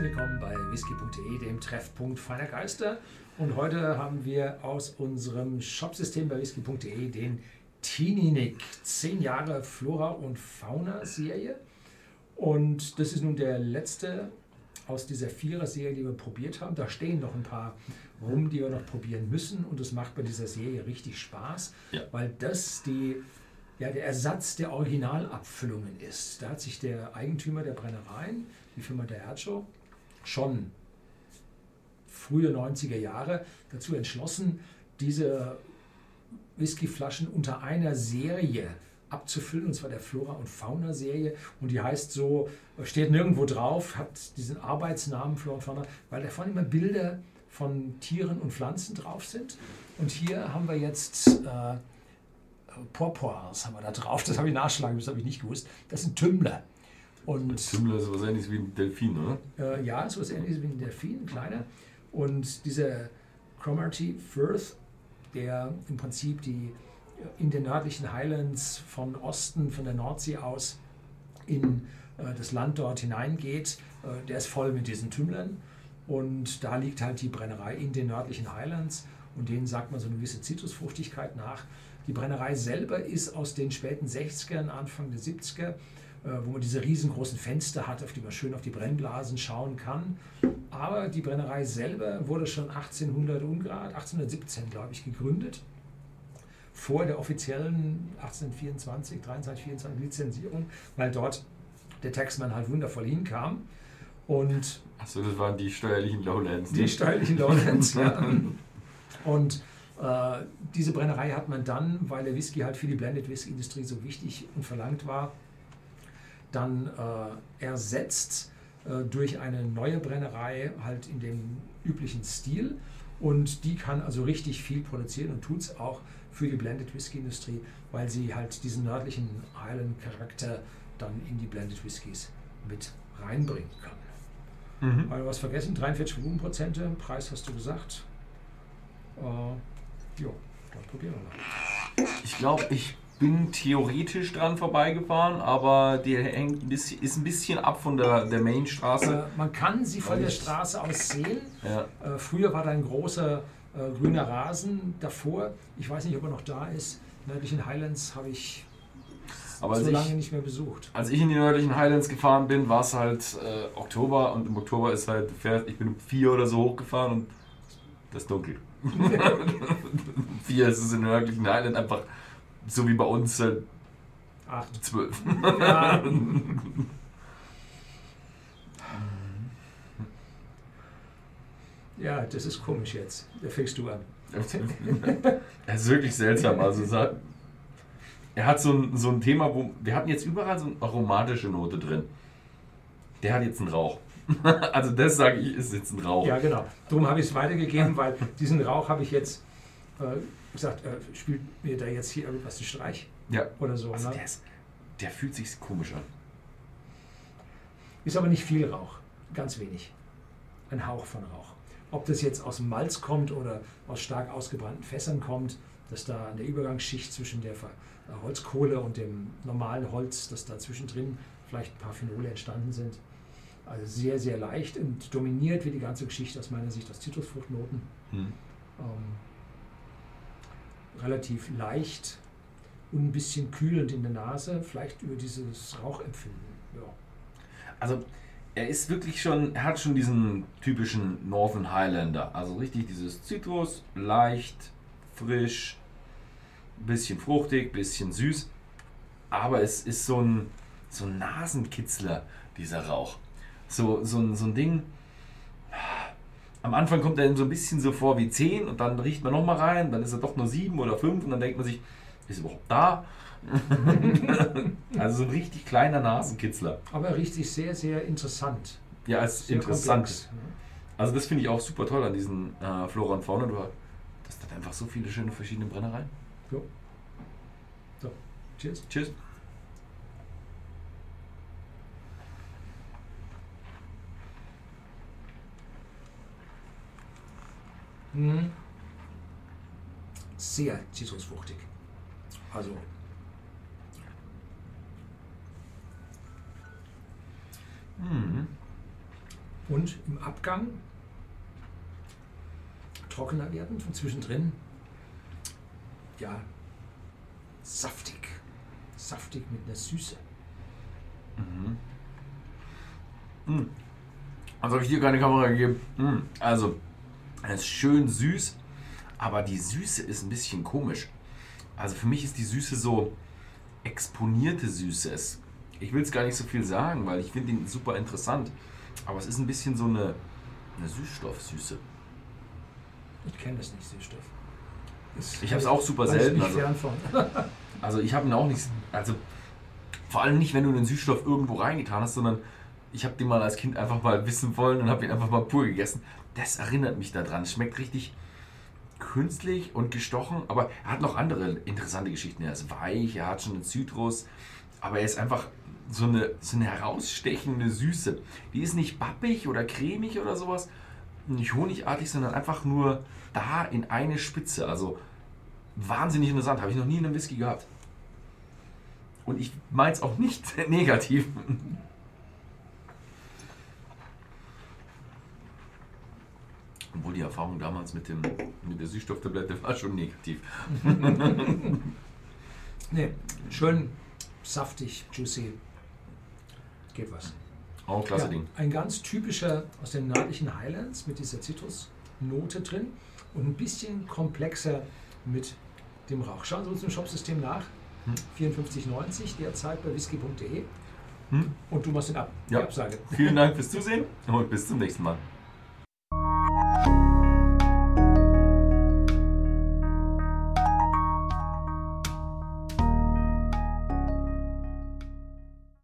Herzlich willkommen bei whisky.de, dem Treffpunkt feiner Geister. Und heute haben wir aus unserem Shopsystem bei whisky.de den Teeny 10 Jahre Flora und Fauna Serie. Und das ist nun der letzte aus dieser Vierer-Serie, die wir probiert haben. Da stehen noch ein paar rum, die wir noch probieren müssen. Und das macht bei dieser Serie richtig Spaß, Ja. weil das die, ja, der Ersatz der Originalabfüllungen ist. Da hat sich der Eigentümer der Brennereien, die Firma Diageo, schon frühe 90er Jahre dazu entschlossen, diese Whiskyflaschen unter einer Serie abzufüllen, und zwar der Flora und Fauna Serie. Und die heißt so, steht nirgendwo drauf, hat diesen Arbeitsnamen Flora und Fauna, weil da vorne immer Bilder von Tieren und Pflanzen drauf sind. Und hier haben wir jetzt äh, Porpoise haben wir da drauf. Das habe ich nachschlagen müssen, das habe ich nicht gewusst. Das sind Tümmler. Und Zümmler ist was ähnliches wie ein Delfin, oder? äh, ja, so was ähnliches wie ein Delfin, ein kleiner. Und dieser Cromarty Firth, der im Prinzip die äh, in den nördlichen Highlands von Osten, von der Nordsee aus in äh, das Land dort hineingeht, äh, der ist voll mit diesen Tümmlern. Und da liegt halt die Brennerei in den nördlichen Highlands und denen sagt man so eine gewisse Zitrusfruchtigkeit nach. Die Brennerei selber ist aus den späten 60ern, Anfang der 70er, äh, wo man diese riesengroßen Fenster hat, auf die man schön auf die Brennblasen schauen kann. Aber die Brennerei selber wurde schon 1800 Ungrad, 1817 glaube ich, gegründet. Vor der offiziellen 1824, 23, 24 Lizenzierung, weil dort der Taxman halt wundervoll hinkam. Und Achso, das waren die steuerlichen Lowlands. die steilichen Lowlands, ja. Und äh, diese Brennerei hat man dann, weil der Whisky halt für die Blended Whisky Industrie so wichtig und verlangt war, dann äh, ersetzt äh, durch eine neue Brennerei halt in dem üblichen Stil. Und die kann also richtig viel produzieren und tut es auch für die Blended Whisky Industrie, weil sie halt diesen nördlichen Island-Charakter dann in die Blended Whiskys mit reinbringen kann. Mhm. Weil du was vergessen, 43 Volumenprozente, Preis hast du gesagt. Äh, jo, dann probieren wir mal. Ich glaube, ich bin theoretisch dran vorbeigefahren, aber der hängt ein bisschen, ist ein bisschen ab von der, der Mainstraße. Äh, man kann sie von der Straße aus sehen. Ja. Äh, früher war da ein großer äh, grüner Rasen davor. Ich weiß nicht, ob er noch da ist. Nördlichen Highlands habe ich Aber so lange ich, nicht mehr besucht. als ich in die nördlichen Highlands gefahren bin, war es halt äh, Oktober und im Oktober ist halt, ich bin um vier oder so hochgefahren und das ist dunkel. Vier ist es in den nördlichen Highlands einfach so wie bei uns halt Acht. zwölf. Ja. ja, das ist komisch jetzt. Da fängst du an. Es ist wirklich seltsam. Also hat, er hat so ein, so ein Thema, wo wir hatten jetzt überall so eine aromatische Note drin. Der hat jetzt einen Rauch. Also das sage ich, ist jetzt ein Rauch. Ja, genau. Darum habe ich es weitergegeben, weil diesen Rauch habe ich jetzt äh, gesagt, äh, spielt mir da jetzt hier irgendwas einen Streich Ja. oder so. Also Ne? der, ist, der fühlt sich komisch an. Ist aber nicht viel Rauch, ganz wenig. Ein Hauch von Rauch. Ob das jetzt aus dem Malz kommt oder aus stark ausgebrannten Fässern kommt, dass da an der Übergangsschicht zwischen der äh, Holzkohle und dem normalen Holz, dass da zwischendrin vielleicht ein paar Phenole entstanden sind. Also sehr, sehr leicht und dominiert wird die ganze Geschichte aus meiner Sicht aus Zitrusfruchtnoten. Hm. Ähm, relativ leicht und ein bisschen kühlend in der Nase, vielleicht über dieses Rauchempfinden. Ja. Also er ist wirklich schon, er hat schon diesen typischen Northern Highlander. Also richtig dieses Zitrus, leicht, frisch, bisschen fruchtig, bisschen süß. Aber es ist so ein, so ein Nasenkitzler, dieser Rauch. So, so, so ein Ding. Am Anfang kommt er so ein bisschen so vor wie 10 und dann riecht man nochmal rein, dann ist er doch nur 7 oder 5 und dann denkt man sich, ist er überhaupt da? also so ein richtig kleiner Nasenkitzler. Aber er riecht sich sehr, sehr interessant. Ja, ist Sehr interessant. komplex, ne? Also das finde ich auch super toll an diesen äh, Flora und Fauna. Du hast das hat einfach so viele schöne verschiedene Brennereien. Jo. So, cheers. Tschüss. Mhm. Sehr zitrusfruchtig. Also. Mhm. und im Abgang trockener werden und zwischendrin ja saftig. Saftig mit einer Süße. Mhm. Mm. Also habe ich dir keine Kamera gegeben. Mm. Also, es ist schön süß, aber die Süße ist ein bisschen komisch. Also für mich ist die Süße so exponierte Süße. Ich will es gar nicht so viel sagen, weil ich finde ihn super interessant. Aber es ist ein bisschen so eine, eine Süßstoffsüße. Ich kenne das nicht, Süßstoff. Ist- Ich habe es auch super selten. Also, also ich habe ihn auch nicht, also vor allem nicht, wenn du den Süßstoff irgendwo reingetan hast, sondern ich habe den mal als Kind einfach mal wissen wollen und habe ihn einfach mal pur gegessen. Das erinnert mich daran. Schmeckt richtig künstlich und gestochen, aber er hat noch andere interessante Geschichten. Er ist weich, er hat schon einen Zitrus, aber er ist einfach so eine, so eine herausstechende Süße. Die ist nicht bappig oder cremig oder sowas, nicht honigartig, sondern einfach nur da in eine Spitze. Also wahnsinnig interessant, habe ich noch nie in einem Whisky gehabt. Und ich meine es auch nicht negativ. Obwohl die Erfahrung damals mit, dem, mit der Süßstofftablette war schon negativ. Nee, schön saftig, juicy. Geht was. Auch klasse Ja, Ding. Ein ganz typischer aus den nördlichen Highlands mit dieser Zitrusnote drin und ein bisschen komplexer mit dem Rauch. Schauen Sie uns im Shopsystem nach. Hm. 54,90 derzeit bei whisky.de Hm? und du machst den ab. Ja. Die Absage. Vielen Dank fürs Zusehen und bis zum nächsten Mal.